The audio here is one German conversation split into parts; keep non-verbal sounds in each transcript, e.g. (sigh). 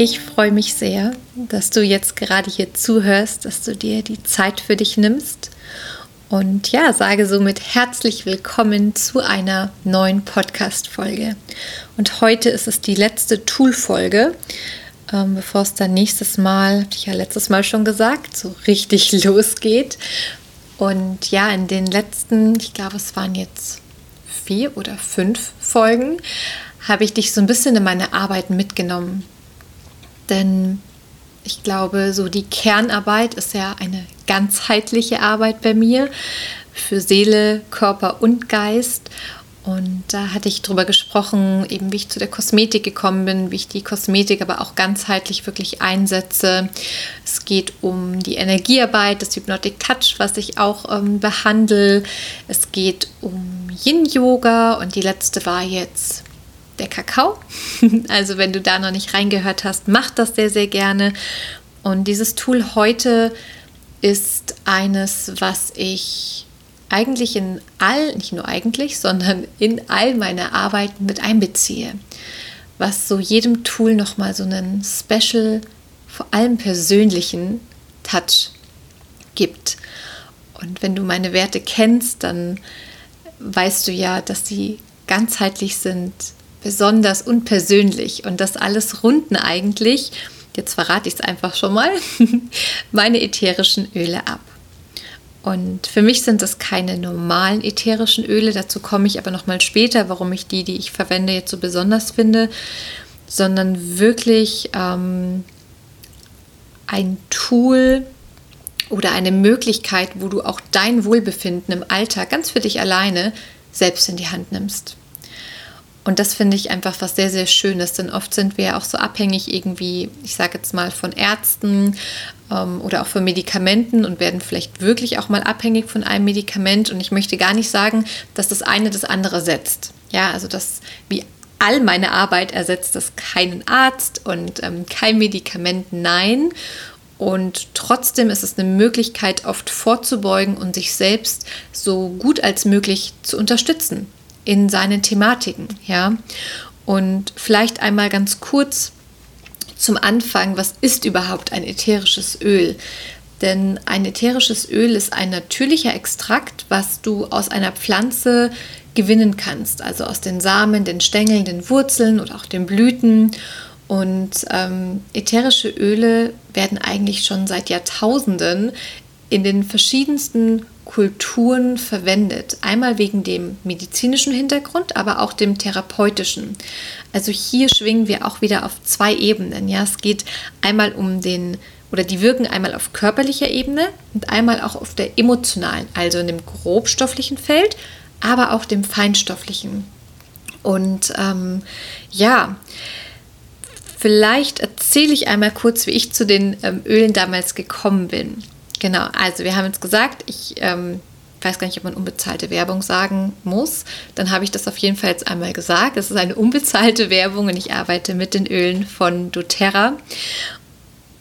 Ich freue mich sehr, dass du jetzt gerade hier zuhörst, dass du dir die Zeit für dich nimmst. Und ja, sage somit herzlich willkommen zu einer neuen Podcast-Folge. Und heute ist es die letzte Tool-Folge, ähm, bevor es dann nächstes Mal, habe ich ja letztes Mal schon gesagt, so richtig (laughs) losgeht. Und ja, in den letzten, ich glaube, es waren jetzt vier oder fünf Folgen, habe ich dich so ein bisschen in meine Arbeit mitgenommen denn ich glaube, so die Kernarbeit ist ja eine ganzheitliche Arbeit bei mir für Seele, Körper und Geist. Und da hatte ich drüber gesprochen, eben wie ich zu der Kosmetik gekommen bin, wie ich die Kosmetik aber auch ganzheitlich wirklich einsetze. Es geht um die Energiearbeit, das Hypnotic Touch, was ich auch ähm, behandle. Es geht um Yin-Yoga und die letzte war jetzt der Kakao. (laughs) Also wenn du da noch nicht reingehört hast, mach das sehr, sehr gerne. Und dieses Tool heute ist eines, was ich eigentlich in all, nicht nur eigentlich, sondern in all meine Arbeiten mit einbeziehe. Was so jedem Tool nochmal so einen special, vor allem persönlichen Touch gibt. Und wenn du meine Werte kennst, dann weißt du ja, dass sie ganzheitlich sind, besonders und persönlich. Und das alles runden eigentlich, jetzt verrate ich es einfach schon mal, (laughs) meine ätherischen Öle ab. Und für mich sind das keine normalen ätherischen Öle, dazu komme ich aber noch mal später, warum ich die, die ich verwende, jetzt so besonders finde, sondern wirklich ähm, ein Tool oder eine Möglichkeit, wo du auch dein Wohlbefinden im Alltag ganz für dich alleine selbst in die Hand nimmst. Und das finde ich einfach was sehr, sehr Schönes, denn oft sind wir ja auch so abhängig irgendwie, ich sage jetzt mal, von Ärzten ähm, oder auch von Medikamenten und werden vielleicht wirklich auch mal abhängig von einem Medikament. Und ich möchte gar nicht sagen, dass das eine das andere setzt. Ja, also das wie all meine Arbeit ersetzt das keinen Arzt und ähm, kein Medikament, nein. Und trotzdem ist es eine Möglichkeit, oft vorzubeugen und sich selbst so gut als möglich zu unterstützen in seinen Thematiken, ja. Und vielleicht einmal ganz kurz zum Anfang, was ist überhaupt ein ätherisches Öl? Denn ein ätherisches Öl ist ein natürlicher Extrakt, was du aus einer Pflanze gewinnen kannst, also aus den Samen, den Stängeln, den Wurzeln oder auch den Blüten. Und ähm, ätherische Öle werden eigentlich schon seit Jahrtausenden in den verschiedensten Kulturen verwendet. Einmal wegen dem medizinischen Hintergrund, aber auch dem therapeutischen. Also hier schwingen wir auch wieder auf zwei Ebenen. Ja, es geht einmal um den oder die wirken einmal auf körperlicher Ebene und einmal auch auf der emotionalen, also in dem grobstofflichen Feld, aber auch dem feinstofflichen. Und ähm, ja, vielleicht erzähle ich einmal kurz, wie ich zu den ähm, Ölen damals gekommen bin. Genau, also wir haben jetzt gesagt, ich ähm, weiß gar nicht, ob man unbezahlte Werbung sagen muss. Dann habe ich das auf jeden Fall jetzt einmal gesagt. Es ist eine unbezahlte (laughs) Werbung und ich arbeite mit den Ölen von doTERRA.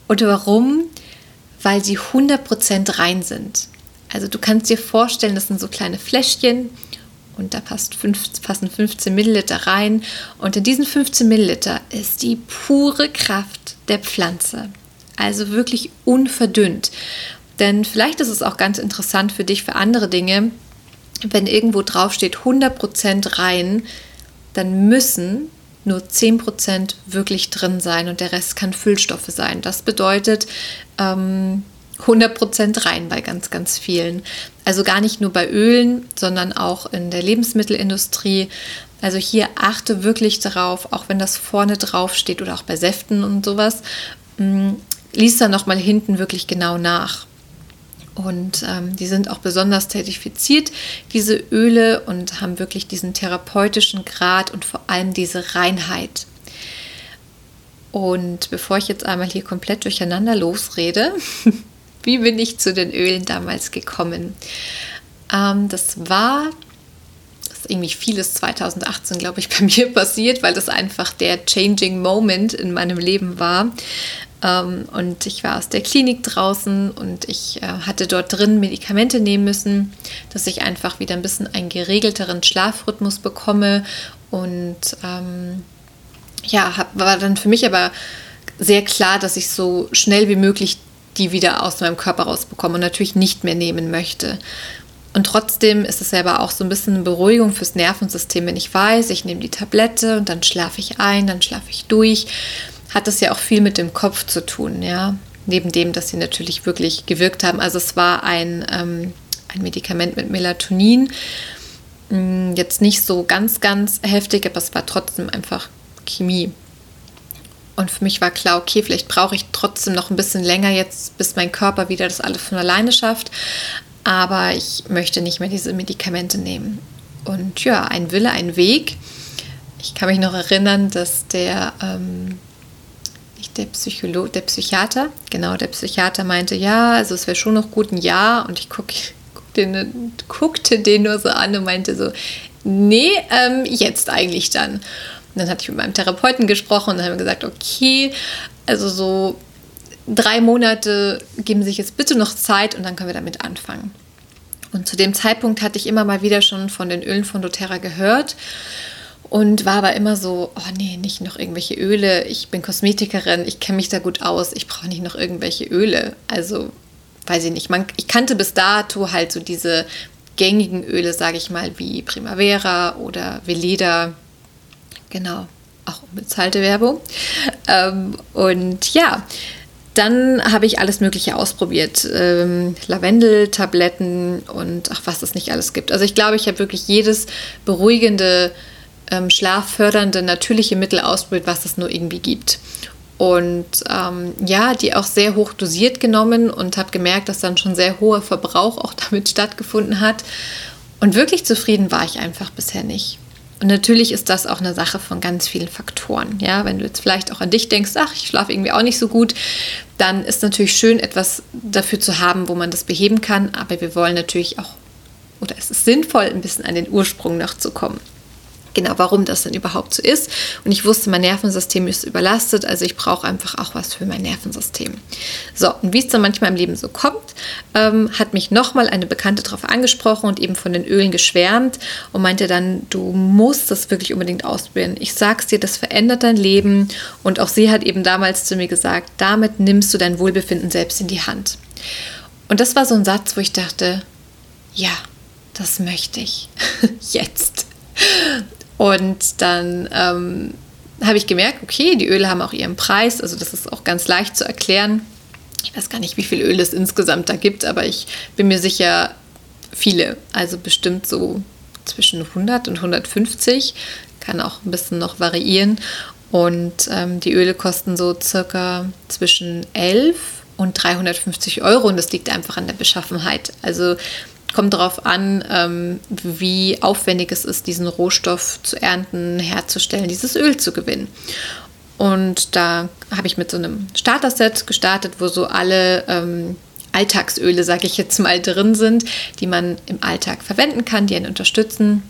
Und warum? Weil sie 100% rein sind. Also du kannst dir vorstellen, das sind so kleine Fläschchen und da passt fünf, passen 15 Milliliter rein. Und in diesen 15 Milliliter ist die pure Kraft der Pflanze. Also wirklich unverdünnt. Denn vielleicht ist es auch ganz interessant für dich, für andere Dinge, wenn irgendwo drauf steht 100% rein, dann müssen nur 10% wirklich drin sein und der Rest kann Füllstoffe sein. Das bedeutet ähm, 100% rein bei ganz, ganz vielen. Also gar nicht nur bei Ölen, sondern auch in der Lebensmittelindustrie. Also hier achte wirklich darauf, auch wenn das vorne drauf steht oder auch bei Säften und sowas, mh, lies da nochmal hinten wirklich genau nach. Und ähm, die sind auch besonders zertifiziert, diese Öle, und haben wirklich diesen therapeutischen Grad und vor allem diese Reinheit. Und bevor ich jetzt einmal hier komplett durcheinander losrede, (laughs) wie bin ich zu den Ölen damals gekommen? Ähm, das war irgendwie vieles 2018, glaube ich, (laughs) bei mir passiert, weil das einfach der Changing Moment in meinem Leben war. Ähm, und ich war aus der Klinik draußen und ich äh, hatte dort drin Medikamente nehmen müssen, dass ich einfach wieder ein bisschen einen geregelteren Schlafrhythmus bekomme. Und ähm, ja, hab, war dann für mich aber sehr klar, dass ich so schnell wie möglich die wieder aus meinem Körper rausbekomme und natürlich nicht mehr nehmen möchte. Und trotzdem ist es selber auch so ein bisschen eine Beruhigung fürs Nervensystem, wenn ich weiß, ich nehme die Tablette und dann schlafe ich ein, dann schlafe ich durch hat das ja auch viel mit dem Kopf zu tun, ja. Neben dem, dass sie natürlich wirklich gewirkt haben. Also es war ein, ähm, ein Medikament mit Melatonin. Mm, jetzt nicht so ganz, ganz heftig, aber es war trotzdem einfach Chemie. Und für mich war klar, okay, vielleicht brauche ich trotzdem noch ein bisschen länger jetzt, bis mein Körper wieder das alles von alleine schafft. Aber ich möchte nicht mehr diese Medikamente nehmen. Und ja, ein Wille, ein Weg. Ich kann mich noch erinnern, dass der ähm, der Psycholo der Psychiater, genau, der Psychiater meinte, ja, also es wäre schon noch gut ein Jahr und ich guck, guck den, guckte den nur so an und meinte so, nee, ähm, jetzt eigentlich dann. Und dann hatte ich mit meinem Therapeuten gesprochen und dann haben wir gesagt, okay, also so drei Monate geben sich jetzt bitte noch Zeit und dann können wir damit anfangen. Und zu dem Zeitpunkt hatte ich immer mal wieder schon von den Ölen von doTERRA gehört und war aber immer so, oh nee, nicht noch irgendwelche Öle. Ich bin Kosmetikerin, ich kenne mich da gut aus, ich brauche nicht noch irgendwelche Öle. Also, weiß ich nicht. Man, ich kannte bis dato halt so diese gängigen Öle, sage ich mal, wie Primavera oder Veleda. Genau, auch unbezahlte Werbung. Ähm, und ja, dann habe ich alles Mögliche ausprobiert. Ähm, Lavendeltabletten und ach, was es nicht alles gibt. Also ich glaube, ich habe wirklich jedes beruhigende ähm, schlaffördernde natürliche Mittel ausprobiert, was es nur irgendwie gibt. Und ähm, ja, die auch sehr hoch dosiert genommen und habe gemerkt, dass dann schon sehr hoher Verbrauch auch (laughs) damit stattgefunden hat. Und wirklich zufrieden war ich einfach bisher nicht. Und natürlich ist das auch eine Sache von ganz vielen Faktoren. Ja, wenn du jetzt vielleicht auch an dich denkst, ach, ich schlafe irgendwie auch nicht so gut, dann ist natürlich schön, etwas dafür zu haben, wo man das beheben kann. Aber wir wollen natürlich auch, oder es ist sinnvoll, ein bisschen an den Ursprung noch zu kommen genau, warum das denn überhaupt so ist. Und ich wusste, mein Nervensystem ist überlastet, also ich brauche einfach auch was für mein Nervensystem. So, und wie es dann manchmal im Leben so kommt, ähm, hat mich nochmal eine Bekannte darauf angesprochen und eben von den Ölen geschwärmt und meinte dann, du musst das wirklich unbedingt ausprobieren. Ich sag's dir, das verändert dein Leben. Und auch sie hat eben damals zu mir gesagt, damit nimmst du dein Wohlbefinden selbst in die Hand. Und das war so ein Satz, wo ich dachte, ja, das möchte ich (laughs) jetzt. Und dann ähm, habe ich gemerkt, okay, die Öle haben auch ihren Preis, also das ist auch ganz leicht zu erklären. Ich weiß gar nicht, wie viel Öl es insgesamt da gibt, aber ich bin mir sicher, viele, also bestimmt so zwischen 100 und 150, kann auch ein bisschen noch variieren. Und ähm, die Öle kosten so circa zwischen 11 und 350 Euro und das liegt einfach an der Beschaffenheit. Also kommt darauf an, ähm, wie aufwendig es ist, diesen Rohstoff zu ernten, herzustellen, dieses Öl zu gewinnen. Und da habe ich mit so einem Starter-Set gestartet, wo so alle ähm, Alltagsöle, sage ich jetzt mal, drin sind, die man im Alltag verwenden kann, die einen unterstützen.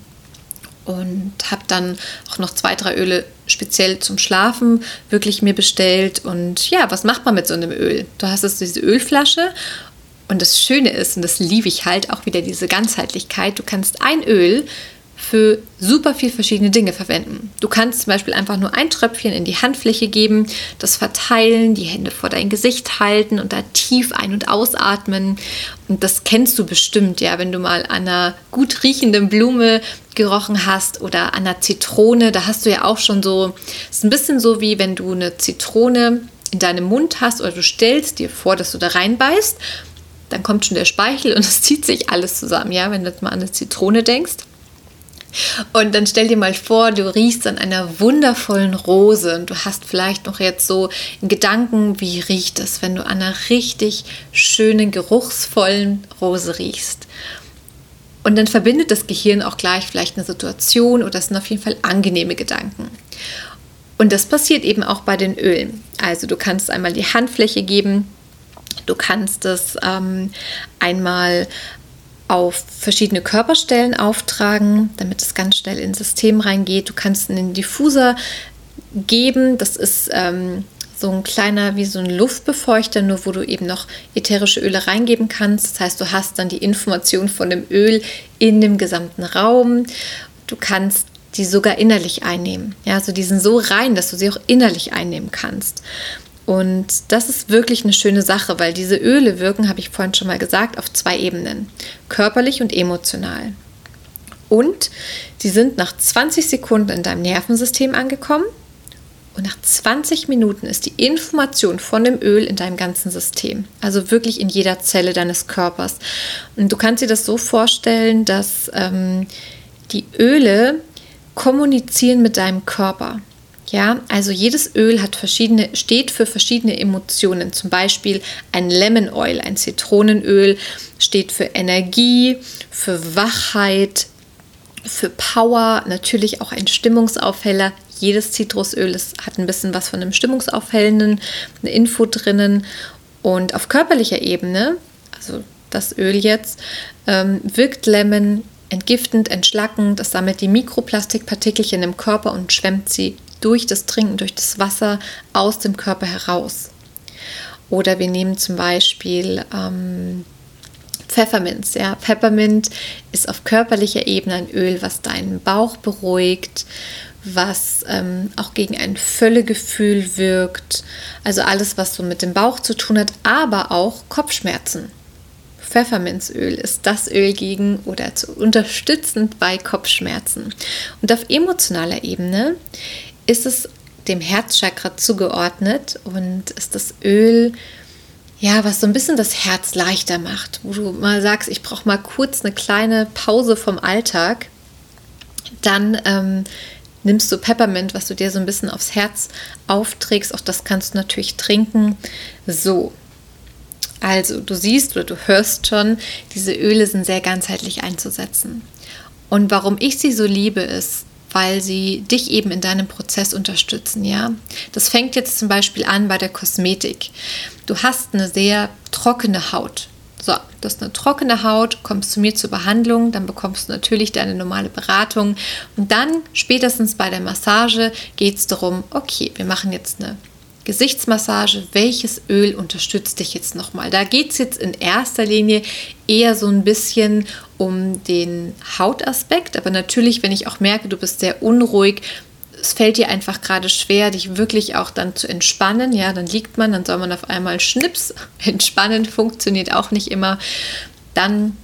Und habe dann auch noch zwei, drei Öle speziell zum Schlafen wirklich mir bestellt. Und ja, was macht man mit so einem Öl? Du hast jetzt diese Ölflasche und das Schöne ist, und das liebe ich halt auch wieder diese Ganzheitlichkeit, du kannst ein Öl für super viel verschiedene Dinge verwenden. Du kannst zum Beispiel einfach nur ein Tröpfchen in die Handfläche geben, das verteilen, die Hände vor dein Gesicht halten und da tief ein- und ausatmen. Und das kennst du bestimmt, ja, wenn du mal an einer gut riechenden Blume gerochen hast oder an einer Zitrone, da hast du ja auch schon so, es ist ein bisschen so wie wenn du eine Zitrone in deinem Mund hast oder du stellst dir vor, dass du da reinbeißt dann kommt schon der Speichel und (laughs) es zieht sich alles zusammen, ja, wenn du jetzt mal an eine Zitrone denkst. Und dann stell dir mal vor, du riechst an einer wundervollen Rose und du hast vielleicht noch jetzt so in Gedanken, wie riecht es, wenn du an einer richtig schönen, geruchsvollen Rose riechst. Und dann verbindet das Gehirn auch gleich vielleicht eine Situation oder es sind auf jeden Fall angenehme Gedanken. Und das passiert eben auch bei den Ölen. Also du kannst einmal die Handfläche geben, du kannst es ähm, einmal auf verschiedene Körperstellen auftragen, damit es ganz schnell ins System reingeht. Du kannst einen Diffuser geben, das ist ähm, so ein kleiner, wie so ein Luftbefeuchter, nur wo du eben noch ätherische Öle reingeben kannst. Das heißt, du hast dann die Information von dem Öl in dem gesamten Raum. Du kannst die sogar innerlich einnehmen. Ja, also die sind so rein, dass du sie auch innerlich einnehmen kannst. Und das ist wirklich eine schöne Sache, weil diese Öle wirken, habe ich vorhin schon mal gesagt, auf zwei Ebenen, körperlich und emotional. Und sie sind nach 20 Sekunden in deinem Nervensystem angekommen und nach 20 Minuten ist die Information von dem Öl in deinem ganzen System, also wirklich in jeder Zelle deines Körpers. Und du kannst dir das so vorstellen, dass ähm, die Öle kommunizieren mit deinem Körper. Ja, also jedes Öl hat verschiedene, steht für verschiedene Emotionen. Zum Beispiel ein Lemon Oil, ein Zitronenöl, steht für Energie, für Wachheit, für Power, natürlich auch ein Stimmungsaufheller. Jedes Zitrusöl hat ein bisschen was von einem Stimmungsaufhellenden, eine Info drinnen. Und auf körperlicher Ebene, also das Öl jetzt, ähm, wirkt Lemon entgiftend, entschlackend. Es sammelt die Mikroplastikpartikelchen im Körper und schwemmt sie durch das Trinken, durch das Wasser aus dem Körper heraus. Oder wir nehmen zum Beispiel ähm, Pfefferminz. Ja. Pfeffermint ist auf körperlicher Ebene ein Öl, was deinen Bauch beruhigt, was ähm, auch gegen ein Völlegefühl wirkt. Also alles, was so mit dem Bauch zu tun hat, aber auch Kopfschmerzen. Pfefferminzöl ist das Öl gegen oder zu unterstützend bei Kopfschmerzen. Und auf emotionaler Ebene ist es dem Herzchakra zugeordnet und ist das Öl, ja, was so ein bisschen das Herz leichter macht, wo du mal sagst, ich brauche mal kurz eine kleine Pause vom Alltag, dann ähm, nimmst du Peppermint, was du dir so ein bisschen aufs Herz aufträgst. Auch das kannst du natürlich trinken. So. Also, du siehst oder du hörst schon, diese Öle sind sehr ganzheitlich einzusetzen. Und warum ich sie so liebe, ist, weil sie dich eben in deinem Prozess unterstützen, ja. Das fängt jetzt zum Beispiel an bei der Kosmetik. Du hast eine sehr trockene Haut. So, du hast eine trockene Haut, kommst zu mir zur Behandlung, dann bekommst du natürlich deine normale Beratung und dann spätestens bei der Massage geht es darum, okay, wir machen jetzt eine Gesichtsmassage, welches Öl unterstützt dich jetzt nochmal? Da geht es jetzt in erster Linie eher so ein bisschen um den Hautaspekt, aber natürlich, wenn ich auch merke, du bist sehr unruhig, es fällt dir einfach gerade schwer, dich wirklich auch dann zu entspannen, ja, dann liegt man, dann soll man auf einmal Schnips. (laughs) Entspannen funktioniert auch nicht immer. Dann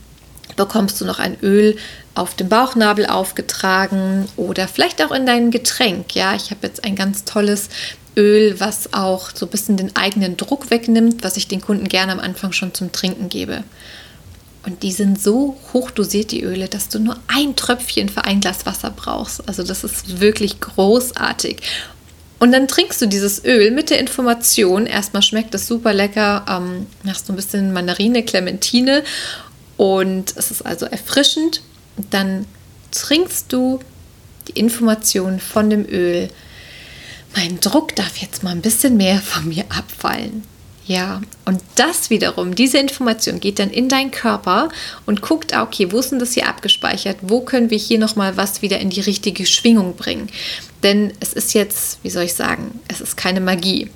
bekommst du noch ein Öl auf dem Bauchnabel aufgetragen oder vielleicht auch in dein Getränk. Ja, ich habe jetzt ein ganz tolles Öl, was auch so ein bisschen den eigenen Druck wegnimmt, was ich den Kunden gerne am Anfang schon zum Trinken gebe. Und die sind so hoch dosiert, die Öle, dass du nur ein Tröpfchen für ein Glas Wasser brauchst. Also das ist wirklich großartig. Und dann trinkst du dieses Öl mit der Information, erstmal schmeckt es super lecker, ähm, hast du ein bisschen Mandarine, Clementine und es ist also erfrischend. Dann trinkst du die Information von dem Öl mein Druck darf jetzt mal ein bisschen mehr von mir abfallen. Ja, und das wiederum, diese Information geht dann in deinen Körper und guckt, ah, okay, wo ist denn das hier abgespeichert? Wo können wir hier nochmal was wieder in die richtige Schwingung bringen? Denn es ist jetzt, wie soll ich sagen, es ist keine Magie.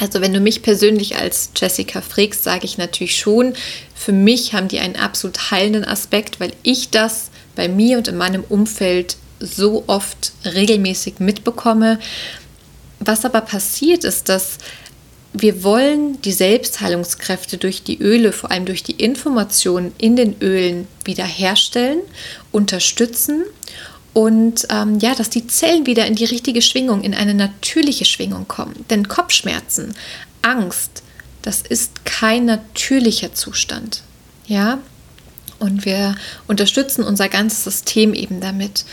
Also wenn du mich persönlich als Jessica fragst, sage ich natürlich schon, für mich haben die einen absolut heilenden Aspekt, weil ich das bei mir und in meinem Umfeld so oft regelmäßig mitbekomme was aber passiert ist, dass wir wollen die Selbstheilungskräfte durch die Öle, vor allem durch die Informationen in den Ölen wiederherstellen, unterstützen und ähm, ja, dass die Zellen wieder in die richtige Schwingung, in eine natürliche Schwingung kommen. Denn Kopfschmerzen, Angst, das ist kein natürlicher Zustand. Ja, und wir unterstützen unser ganzes System eben damit.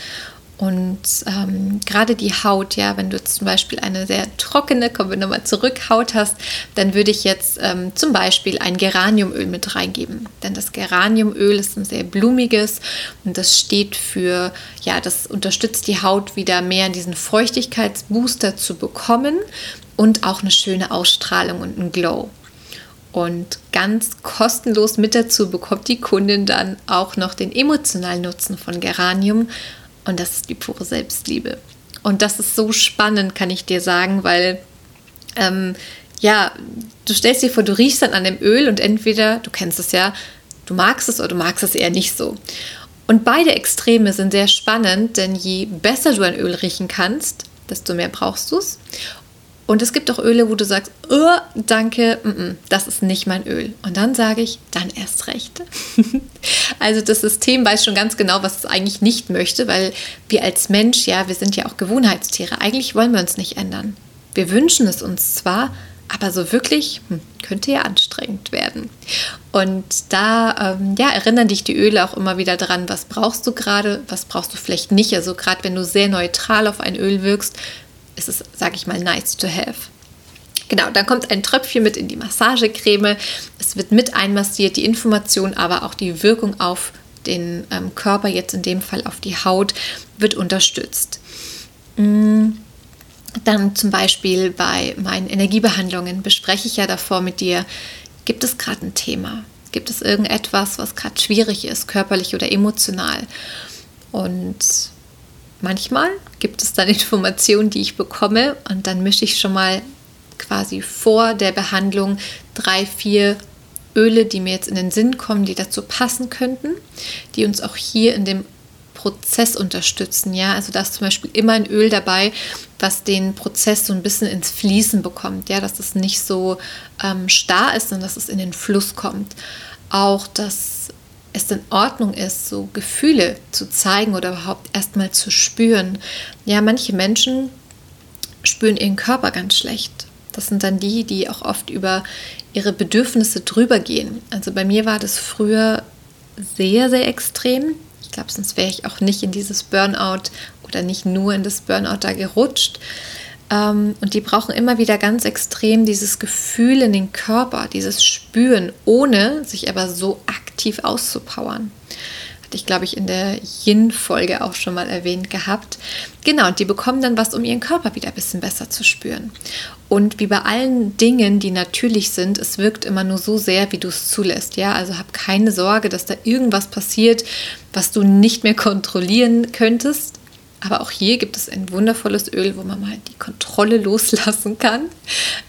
Und ähm, gerade die Haut, ja, wenn du zum Beispiel eine sehr trockene, kommen wir nochmal zurück, Haut hast, dann würde ich jetzt ähm, zum Beispiel ein Geraniumöl mit reingeben. Denn das Geraniumöl ist ein sehr blumiges und das steht für, ja, das unterstützt die Haut wieder mehr diesen Feuchtigkeitsbooster zu bekommen und auch eine schöne Ausstrahlung und einen Glow. Und ganz kostenlos mit dazu bekommt die Kundin dann auch noch den emotionalen Nutzen von Geranium und das ist die pure Selbstliebe. Und das ist so spannend, kann ich dir sagen, weil ähm, ja, du stellst dir vor, du riechst dann an dem Öl und entweder, du kennst es ja, du magst es oder du magst es eher nicht so. Und beide Extreme sind sehr spannend, denn je besser du ein Öl riechen kannst, desto mehr brauchst du es. Und es gibt auch Öle, wo du sagst, oh, danke, mm -mm, das ist nicht mein Öl. Und dann sage ich, dann erst recht. (laughs) also das System weiß schon ganz genau, was es eigentlich nicht möchte, weil wir als Mensch, ja, wir sind ja auch Gewohnheitstiere. Eigentlich wollen wir uns nicht ändern. Wir wünschen es uns zwar, aber so wirklich hm, könnte ja anstrengend werden. Und da ähm, ja, erinnern dich die Öle auch immer wieder dran, was brauchst du gerade, was brauchst du vielleicht nicht. Also gerade wenn du sehr neutral auf ein Öl wirkst, ist es, sage ich mal, nice to have. Genau, dann kommt ein Tröpfchen mit in die Massagecreme. Es wird mit einmassiert, die Information, aber auch die Wirkung auf den ähm, Körper, jetzt in dem Fall auf die Haut, wird unterstützt. Mm. Dann zum Beispiel bei meinen Energiebehandlungen bespreche ich ja davor mit dir, gibt es gerade ein Thema? Gibt es irgendetwas, was gerade schwierig ist, körperlich oder emotional? Und manchmal gibt es dann Informationen, die ich bekomme und dann mische ich schon mal quasi vor der Behandlung drei, vier Öle, die mir jetzt in den Sinn kommen, die dazu passen könnten, die uns auch hier in dem Prozess unterstützen. Ja, also da ist zum Beispiel immer ein Öl dabei, was den Prozess so ein bisschen ins Fließen bekommt. Ja, dass es nicht so ähm, starr ist, sondern dass es in den Fluss kommt. Auch das es in Ordnung ist, so Gefühle zu zeigen oder überhaupt erstmal zu spüren. Ja, manche Menschen spüren ihren Körper ganz schlecht. Das sind dann die, die auch oft über ihre Bedürfnisse drüber gehen. Also bei mir war das früher sehr, sehr extrem. Ich glaube, sonst wäre ich auch nicht in dieses Burnout oder nicht nur in das Burnout da gerutscht. Ähm, und die brauchen immer wieder ganz extrem dieses Gefühl in den Körper, dieses Spüren, ohne sich aber so aktiv auszupowern. Hatte ich, glaube ich, in der Yin-Folge auch schon mal erwähnt gehabt. Genau, und die bekommen dann was, um ihren Körper wieder ein bisschen besser zu spüren. Und wie bei allen Dingen, die natürlich sind, es wirkt immer nur so sehr, wie du es zulässt. Ja, also hab keine Sorge, dass da irgendwas passiert, was du nicht mehr kontrollieren könntest aber auch hier gibt es ein wundervolles Öl, wo man mal die Kontrolle loslassen kann.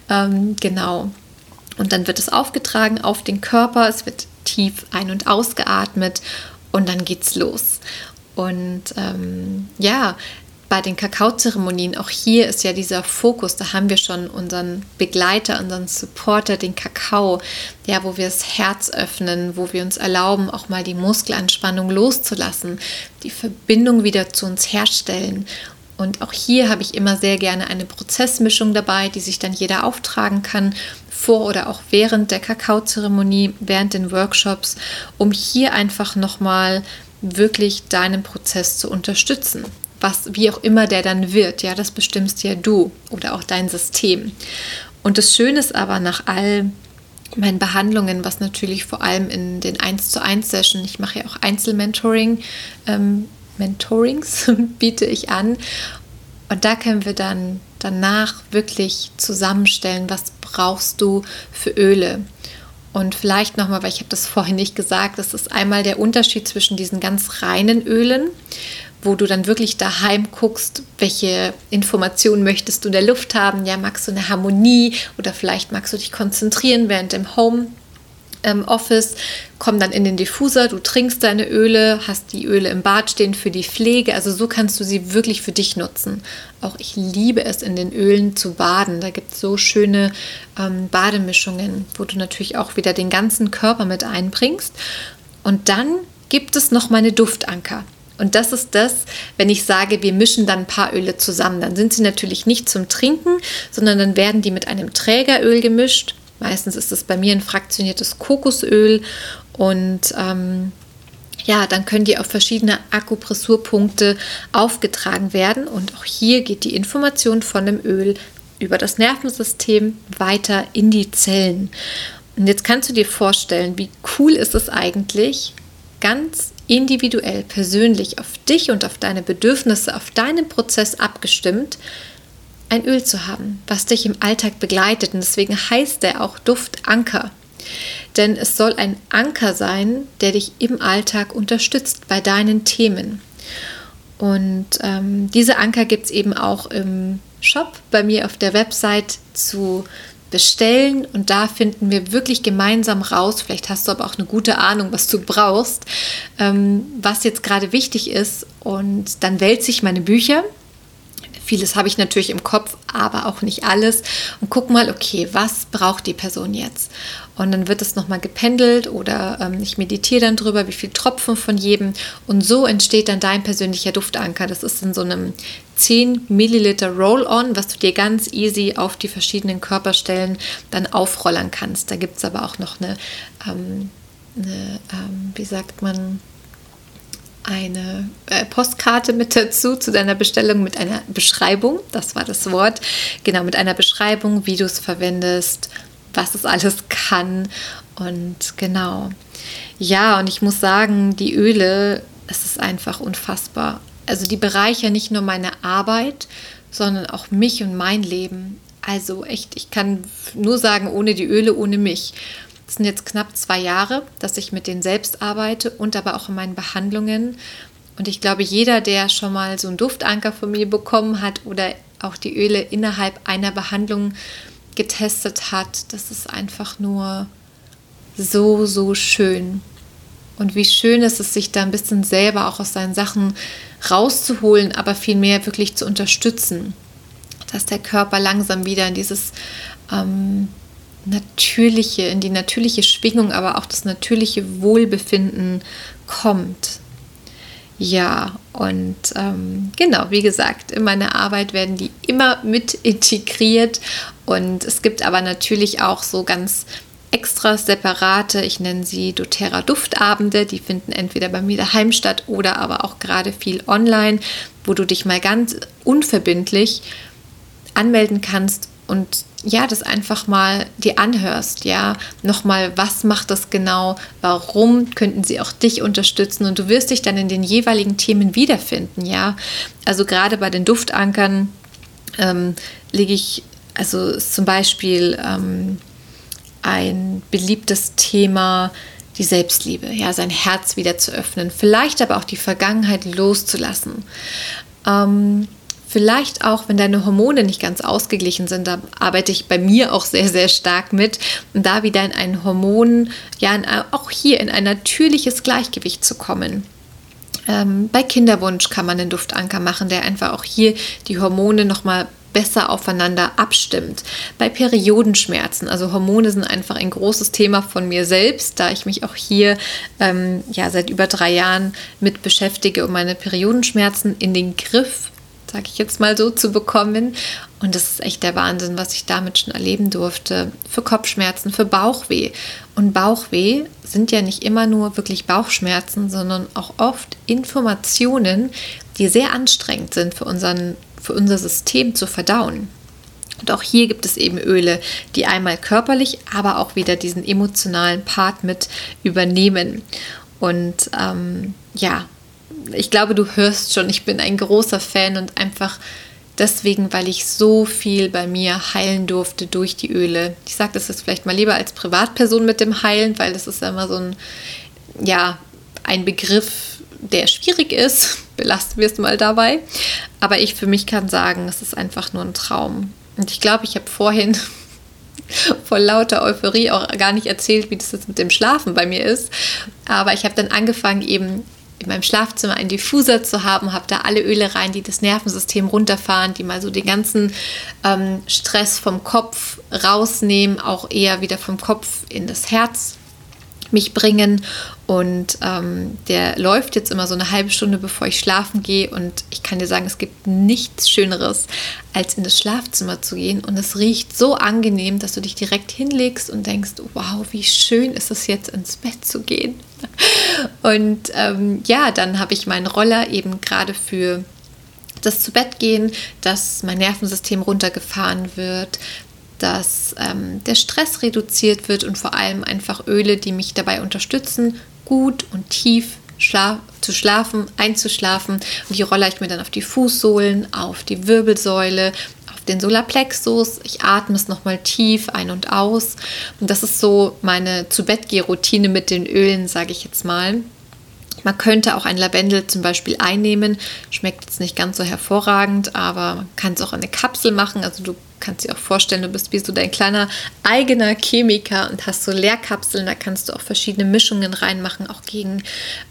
Ähm, genau. Und dann wird es aufgetragen auf den Körper. Es wird tief ein- und ausgeatmet und dann geht's los. Und ähm, ja, bei den Kakaozeremonien, auch hier ist ja dieser Fokus, da haben wir schon unseren Begleiter, unseren Supporter, den Kakao, ja, wo wir das Herz öffnen, wo wir uns erlauben, auch mal die Muskelanspannung loszulassen, die Verbindung wieder zu uns herstellen. Und auch hier habe ich immer sehr gerne eine Prozessmischung dabei, die sich dann jeder auftragen kann, vor oder auch während der Kakaozeremonie, während den Workshops, um hier einfach nochmal wirklich deinen Prozess zu unterstützen was, wie auch immer der dann wird, ja, das bestimmst ja du oder auch dein System. Und das Schöne ist aber nach all meinen Behandlungen, was natürlich vor allem in den 1 zu 1 Sessions, ich mache ja auch Einzelmentoring, ähm, Mentorings (laughs) biete ich an. Und da können wir dann danach wirklich zusammenstellen, was brauchst du für Öle. Und vielleicht nochmal, weil ich habe das (laughs) vorhin nicht gesagt, das ist einmal der Unterschied zwischen diesen ganz reinen Ölen, wo du dann wirklich daheim guckst, welche Informationen möchtest du in der Luft haben. Ja, magst du eine Harmonie oder vielleicht magst du dich konzentrieren während dem Home ähm, Office, komm dann in den Diffuser, du trinkst deine Öle, hast die Öle im Bad stehen für die Pflege. Also so kannst du sie wirklich für dich nutzen. Auch ich liebe es, in den Ölen zu baden. Da gibt es so schöne ähm, Bademischungen, wo du natürlich auch wieder den ganzen Körper mit einbringst. Und dann gibt es noch meine Duftanker. Und das ist das, wenn ich sage, wir mischen dann ein paar Öle zusammen. Dann sind sie natürlich nicht zum Trinken, sondern dann werden die mit einem Trägeröl gemischt. Meistens ist es bei mir ein fraktioniertes Kokosöl und ähm, ja, dann können die auf verschiedene Akupressurpunkte aufgetragen werden. Und auch hier geht die Information von dem Öl über das Nervensystem weiter in die Zellen. Und jetzt kannst du dir vorstellen, wie cool ist es eigentlich, ganz individuell, persönlich auf dich und auf deine Bedürfnisse, auf deinen Prozess abgestimmt, ein Öl zu haben, was dich im Alltag begleitet. Und deswegen heißt er auch Duftanker. Denn es soll ein Anker sein, der dich im Alltag unterstützt bei deinen Themen. Und ähm, diese Anker gibt es eben auch im Shop bei mir auf der Website zu bestellen und da finden wir wirklich gemeinsam raus, vielleicht hast du aber auch eine gute Ahnung, was du brauchst, ähm, was jetzt gerade wichtig ist und dann wälze ich meine Bücher Vieles habe ich natürlich im Kopf, aber auch nicht alles. Und guck mal, okay, was braucht die Person jetzt? Und dann wird es nochmal gependelt oder ähm, ich meditiere dann drüber, wie viel Tropfen von jedem. Und so entsteht dann dein persönlicher Duftanker. Das ist in so einem 10 Milliliter Roll-On, was du dir ganz easy auf die verschiedenen Körperstellen dann aufrollern kannst. Da gibt es aber auch noch eine, ähm, eine ähm, wie sagt man, eine äh, Postkarte mit dazu zu deiner Bestellung mit einer Beschreibung, das war das Wort, genau mit einer Beschreibung, wie du es verwendest, was es alles kann und genau. Ja, und ich muss sagen, die Öle, es ist einfach unfassbar. Also die bereichern nicht nur meine Arbeit, sondern auch mich und mein Leben. Also echt, ich kann nur sagen, ohne die Öle, ohne mich. Es sind jetzt knapp zwei Jahre, dass ich mit denen selbst arbeite und aber auch in meinen Behandlungen. Und ich glaube, jeder, der schon mal so einen Duftanker von mir bekommen hat oder auch die Öle innerhalb einer Behandlung getestet hat, das ist einfach nur so, so schön. Und wie schön ist es, sich da ein bisschen selber auch aus seinen Sachen rauszuholen, aber vielmehr wirklich zu unterstützen, dass der Körper langsam wieder in dieses ähm, natürliche, in die natürliche Schwingung, aber auch das natürliche Wohlbefinden kommt. Ja, und ähm, genau, wie gesagt, in meiner Arbeit werden die immer mit integriert und es gibt aber natürlich auch so ganz extra separate, ich nenne sie doTERRA Duftabende, die finden entweder bei mir daheim statt oder aber auch gerade viel online, wo du dich mal ganz unverbindlich anmelden kannst und ja, das einfach mal dir anhörst, ja, nochmal, was macht das genau, warum könnten sie auch dich unterstützen und du wirst dich dann in den jeweiligen Themen wiederfinden, ja. Also gerade bei den Duftankern ähm, lege ich, also zum Beispiel ähm, ein beliebtes Thema, die Selbstliebe, ja, sein Herz wieder zu öffnen, vielleicht aber auch die Vergangenheit loszulassen. Ähm, Vielleicht auch, wenn deine Hormone nicht ganz ausgeglichen sind, da arbeite ich bei mir auch sehr, sehr stark mit, um da wieder in ein Hormon, ja, in, auch hier in ein natürliches Gleichgewicht zu kommen. Ähm, bei Kinderwunsch kann man einen Duftanker machen, der einfach auch hier die Hormone nochmal besser aufeinander abstimmt. Bei Periodenschmerzen, also Hormone sind einfach ein großes Thema von mir selbst, da ich mich auch hier ähm, ja seit über drei Jahren mit beschäftige, um meine Periodenschmerzen in den Griff sage ich jetzt mal so, zu bekommen. Und das ist echt der Wahnsinn, was ich damit schon erleben durfte. Für Kopfschmerzen, für Bauchweh. Und Bauchweh sind ja nicht immer nur wirklich Bauchschmerzen, sondern auch oft Informationen, die sehr anstrengend sind für, unseren, für unser System zu verdauen. Und auch hier gibt es eben Öle, die einmal körperlich, aber auch wieder diesen emotionalen Part mit übernehmen. Und ähm, ja, ich glaube, du hörst schon, ich bin ein großer Fan und einfach deswegen, weil ich so viel bei mir heilen durfte durch die Öle. Ich sage das jetzt vielleicht mal lieber als Privatperson mit dem Heilen, weil das ist immer so ein, ja, ein Begriff, der schwierig ist. (laughs) Belasten wir es mal dabei. Aber ich für mich kann sagen, es ist einfach nur ein Traum. Und ich glaube, ich habe vorhin (laughs) vor lauter Euphorie auch gar nicht erzählt, wie das jetzt mit dem Schlafen bei mir ist. Aber ich habe dann angefangen, eben in meinem Schlafzimmer einen Diffuser zu haben, habe da alle Öle rein, die das Nervensystem runterfahren, die mal so den ganzen ähm, Stress vom Kopf rausnehmen, auch eher wieder vom Kopf in das Herz mich bringen. Und ähm, der läuft jetzt immer so eine halbe Stunde, bevor ich schlafen gehe. Und ich kann dir sagen, es gibt nichts Schöneres, als in das Schlafzimmer zu gehen. Und es riecht so angenehm, dass du dich direkt hinlegst und denkst, wow, wie schön ist es jetzt ins Bett zu gehen. (laughs) und ähm, ja, dann habe ich meinen Roller eben gerade für das zu Bett gehen, dass mein Nervensystem runtergefahren wird, dass ähm, der Stress reduziert wird und vor allem einfach Öle, die mich dabei unterstützen, gut und tief schla zu schlafen, einzuschlafen. Und die rolle ich mir dann auf die Fußsohlen, auf die Wirbelsäule, auf den Solarplexus. Ich atme es nochmal tief ein und aus. Und das ist so meine zu Bett routine mit den Ölen, sage ich jetzt mal. Man könnte auch ein Lavendel zum Beispiel einnehmen. Schmeckt jetzt nicht ganz so hervorragend, aber man kann es auch in eine Kapsel machen. Also du kannst dir auch vorstellen, du bist wie so dein kleiner eigener Chemiker und hast so Leerkapseln. Da kannst du auch verschiedene Mischungen reinmachen, auch gegen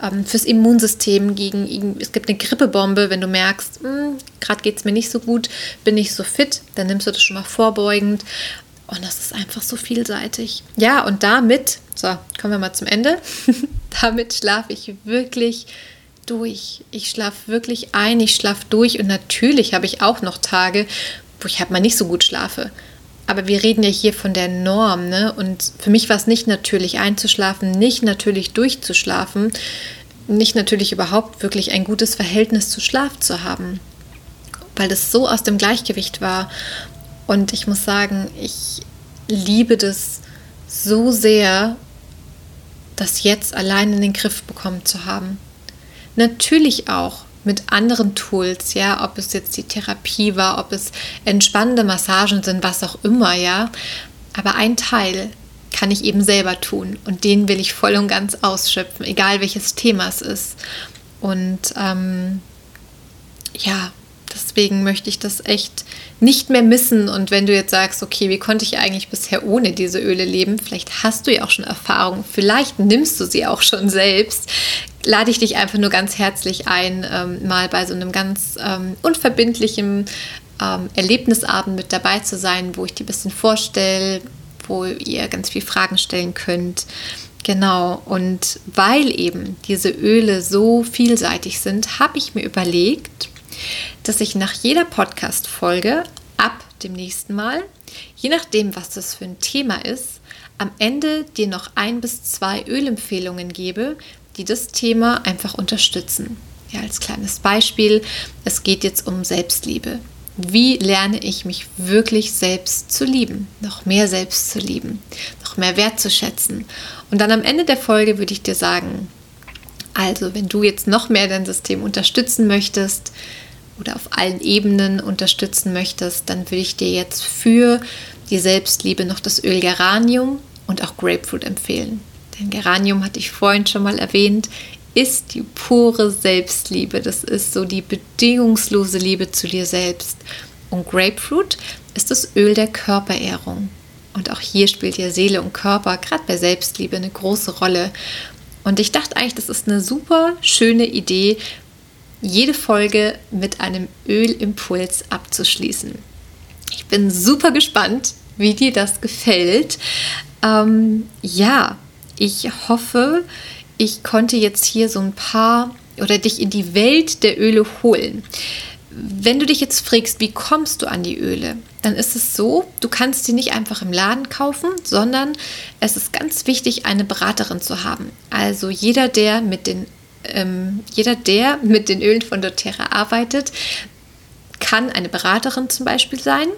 ähm, fürs Immunsystem, gegen es gibt eine Grippebombe, wenn du merkst, hm, gerade geht es mir nicht so gut, bin nicht so fit, dann nimmst du das schon mal vorbeugend. Und das ist einfach so vielseitig. Ja, und damit, so, kommen wir mal zum Ende. (laughs) damit schlafe ich wirklich durch. Ich schlafe wirklich ein, ich schlafe durch und natürlich habe ich auch noch Tage, wo ich halt mal nicht so gut schlafe. Aber wir reden ja hier von der Norm, ne? Und für mich war es nicht natürlich einzuschlafen, nicht natürlich durchzuschlafen, nicht natürlich überhaupt wirklich ein gutes Verhältnis zu Schlaf zu haben, weil das so aus dem Gleichgewicht war. Und ich muss sagen, ich liebe das so sehr, das jetzt allein in den Griff bekommen zu haben. Natürlich auch mit anderen Tools, ja, ob es jetzt die Therapie war, ob es entspannende Massagen sind, was auch immer, ja. Aber ein Teil kann ich eben selber tun und den will ich voll und ganz ausschöpfen, egal welches Thema es ist. Und ähm, ja, deswegen möchte ich das echt nicht mehr missen. Und wenn du jetzt sagst, okay, wie konnte ich eigentlich bisher ohne diese Öle leben? Vielleicht hast du ja auch schon Erfahrung, vielleicht nimmst du sie auch schon selbst. Lade ich dich einfach nur ganz herzlich ein, ähm, mal bei so einem ganz ähm, unverbindlichen ähm, Erlebnisabend mit dabei zu sein, wo ich dir ein bisschen vorstelle, wo ihr ganz viele Fragen stellen könnt. Genau, und weil eben diese Öle so vielseitig sind, habe ich mir überlegt, dass ich nach jeder Podcast-Folge ab dem nächsten Mal, je nachdem, was das für ein Thema ist, am Ende dir noch ein bis zwei Ölempfehlungen gebe, die das Thema einfach unterstützen. Ja, als kleines Beispiel, es geht jetzt um Selbstliebe. Wie lerne ich mich wirklich selbst zu lieben, noch mehr selbst zu lieben, noch mehr wertzuschätzen? Und dann am Ende der Folge würde ich dir sagen, also wenn du jetzt noch mehr dein System unterstützen möchtest, oder auf allen Ebenen unterstützen möchtest, dann würde ich dir jetzt für die Selbstliebe noch das Öl Geranium und auch Grapefruit empfehlen. Denn Geranium hatte ich vorhin schon mal erwähnt, ist die pure Selbstliebe. Das ist so die bedingungslose Liebe zu dir selbst. Und Grapefruit ist das Öl der Körperehrung. Und auch hier spielt ja Seele und Körper, gerade bei Selbstliebe, eine große Rolle. Und ich dachte eigentlich, das ist eine super schöne Idee, jede Folge mit einem Ölimpuls abzuschließen. Ich bin super gespannt, wie dir das gefällt. Ähm, ja, ich hoffe, ich konnte jetzt hier so ein paar oder dich in die Welt der Öle holen. Wenn du dich jetzt fragst, wie kommst du an die Öle, dann ist es so, du kannst sie nicht einfach im Laden kaufen, sondern es ist ganz wichtig, eine Beraterin zu haben. Also jeder, der mit den ähm, jeder, der mit den Ölen von doTERRA arbeitet, kann eine Beraterin zum Beispiel sein.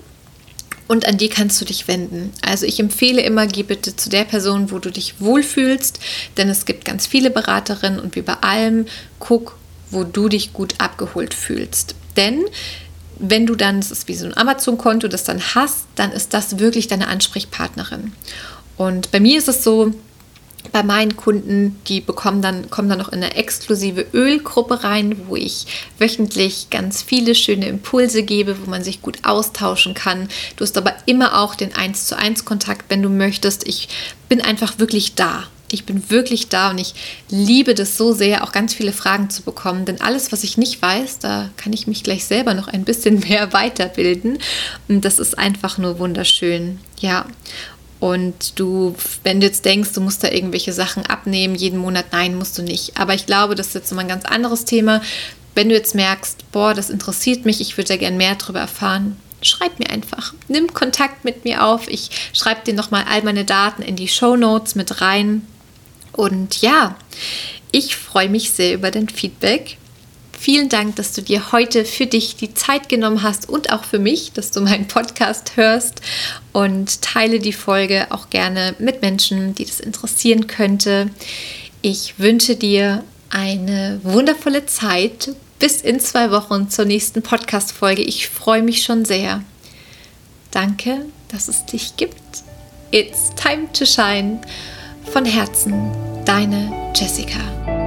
Und an die kannst du dich wenden. Also ich empfehle immer, geh bitte zu der Person, wo du dich wohlfühlst, denn es gibt ganz viele Beraterinnen und wie bei allem, guck, wo du dich gut abgeholt fühlst. Denn wenn du dann, das ist wie so ein Amazon-Konto, das dann hast, dann ist das wirklich deine Ansprechpartnerin. Und bei mir ist es so, bei meinen Kunden, die bekommen dann, kommen dann noch in eine exklusive Ölgruppe rein, wo ich wöchentlich ganz viele schöne Impulse gebe, wo man sich gut austauschen kann. Du hast aber immer auch den 1 zu 1 Kontakt, wenn du möchtest. Ich bin einfach wirklich da. Ich bin wirklich da und ich liebe das so sehr, auch ganz viele Fragen zu bekommen. Denn alles, was ich nicht weiß, da kann ich mich gleich selber noch ein bisschen (laughs) mehr weiterbilden. Und das ist einfach nur wunderschön. Ja. Und du, wenn du jetzt denkst, du musst da irgendwelche Sachen abnehmen, jeden Monat, nein, musst du nicht. Aber ich glaube, das ist jetzt nochmal ein ganz anderes Thema. Wenn du jetzt merkst, boah, das interessiert mich, ich würde da gerne mehr darüber erfahren, schreib mir einfach. Nimm Kontakt mit mir auf. Ich schreibe dir nochmal all meine Daten in die Show Notes mit rein. Und ja, ich freue mich sehr über dein Feedback. Vielen Dank, dass du dir heute für dich die Zeit genommen hast und auch für mich, dass du meinen Podcast hörst und teile die Folge auch gerne mit Menschen, die das interessieren könnte. Ich wünsche dir eine wundervolle Zeit bis in zwei Wochen zur nächsten Podcast-Folge. Ich freue mich schon sehr. Danke, dass es dich gibt. It's time to shine. Von Herzen, deine Jessica.